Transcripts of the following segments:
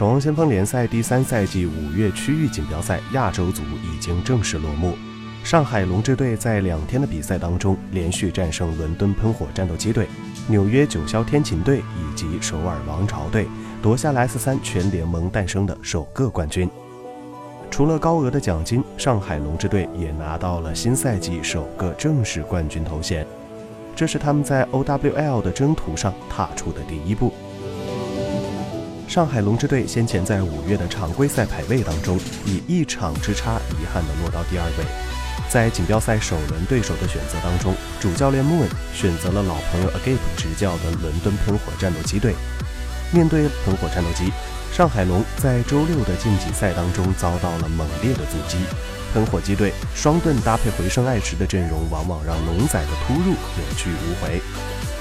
守望先锋联赛第三赛季五月区域锦标赛亚洲组已经正式落幕。上海龙之队在两天的比赛当中，连续战胜伦敦喷火战斗机队、纽约九霄天琴队以及首尔王朝队，夺下了 S 三全联盟诞生的首个冠军。除了高额的奖金，上海龙之队也拿到了新赛季首个正式冠军头衔，这是他们在 OWL 的征途上踏出的第一步。上海龙之队先前在五月的常规赛排位当中，以一场之差遗憾地落到第二位。在锦标赛首轮对手的选择当中，主教练 Moon 选择了老朋友 Agape 执教的伦敦喷火战斗机队。面对喷火战斗机，上海龙在周六的晋级赛当中遭到了猛烈的阻击。喷火机队双盾搭配回声爱驰的阵容，往往让龙仔的突入有去无回。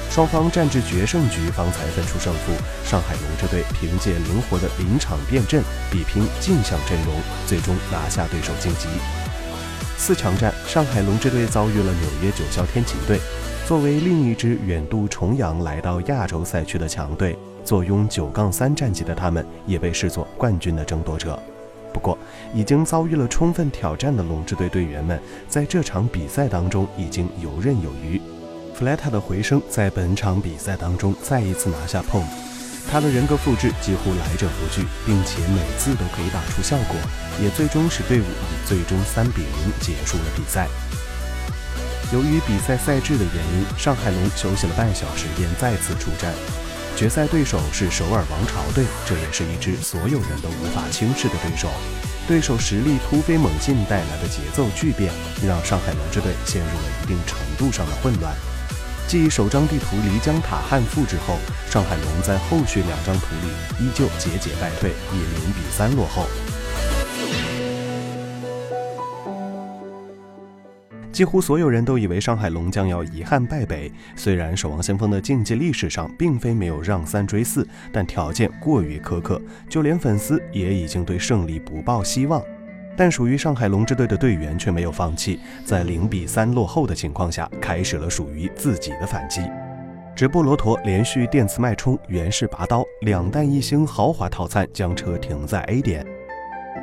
双方战至决胜局方才分出胜负。上海龙之队凭借灵活的临场变阵，比拼镜像阵容，最终拿下对手晋级。四强战，上海龙之队遭遇了纽约九霄天琴队。作为另一支远渡重洋来到亚洲赛区的强队，坐拥九杠三战绩的他们也被视作冠军的争夺者。不过，已经遭遇了充分挑战的龙之队队员们，在这场比赛当中已经游刃有余。弗莱塔的回声在本场比赛当中再一次拿下 POM。他的人格复制几乎来者不拒，并且每次都可以打出效果，也最终使队伍以最终三比零结束了比赛。由于比赛赛制的原因，上海龙休息了半小时便再次出战。决赛对手是首尔王朝队，这也是一支所有人都无法轻视的对手。对手实力突飞猛进带来的节奏巨变，让上海龙之队陷入了一定程度上的混乱。继首张地图漓江塔汉复制后，上海龙在后续两张图里依旧节节败退，以零比三落后。几乎所有人都以为上海龙将要遗憾败北。虽然守望先锋的竞技历史上并非没有让三追四，但条件过于苛刻，就连粉丝也已经对胜利不抱希望。但属于上海龙之队的队员却没有放弃，在零比三落后的情况下，开始了属于自己的反击。直布罗陀连续电磁脉冲、源氏拔刀两弹一星豪华套餐将车停在 A 点。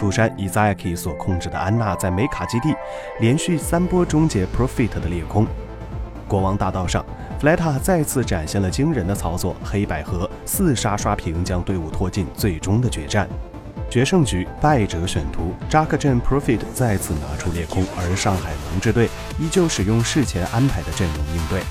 釜山以 Zaki 所控制的安娜在梅卡基地连续三波终结 Profit 的裂空。国王大道上，弗莱塔再次展现了惊人的操作，黑百合四杀刷屏将队伍拖进最终的决战。决胜局败者选图，扎克镇 Profit 再次拿出裂空，而上海龙之队依旧使用事前安排的阵容应对。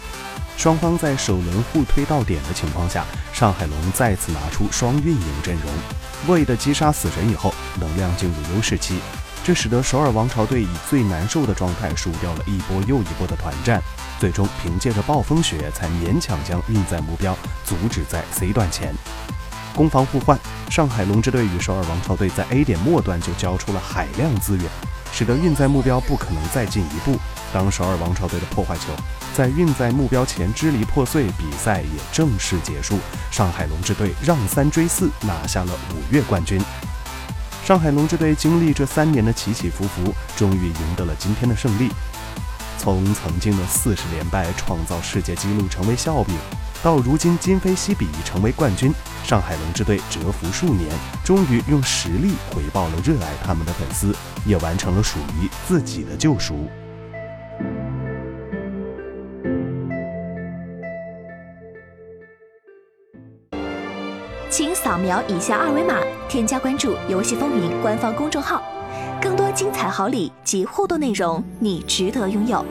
双方在首轮互推到点的情况下，上海龙再次拿出双运营阵容 V 的击杀死神以后，能量进入优势期，这使得首尔王朝队以最难受的状态输掉了一波又一波的团战，最终凭借着暴风雪才勉强将运载目标阻止在 C 段前。攻防互换，上海龙之队与首尔王朝队在 A 点末端就交出了海量资源，使得运载目标不可能再进一步。当首尔王朝队的破坏球在运载目标前支离破碎，比赛也正式结束。上海龙之队让三追四，拿下了五月冠军。上海龙之队经历这三年的起起伏伏，终于赢得了今天的胜利。从曾经的四十连败创造世界纪录成为笑柄，到如今今非昔比成为冠军。上海龙之队蛰伏数年，终于用实力回报了热爱他们的粉丝，也完成了属于自己的救赎。请扫描以下二维码，添加关注“游戏风云”官方公众号，更多精彩好礼及互动内容，你值得拥有。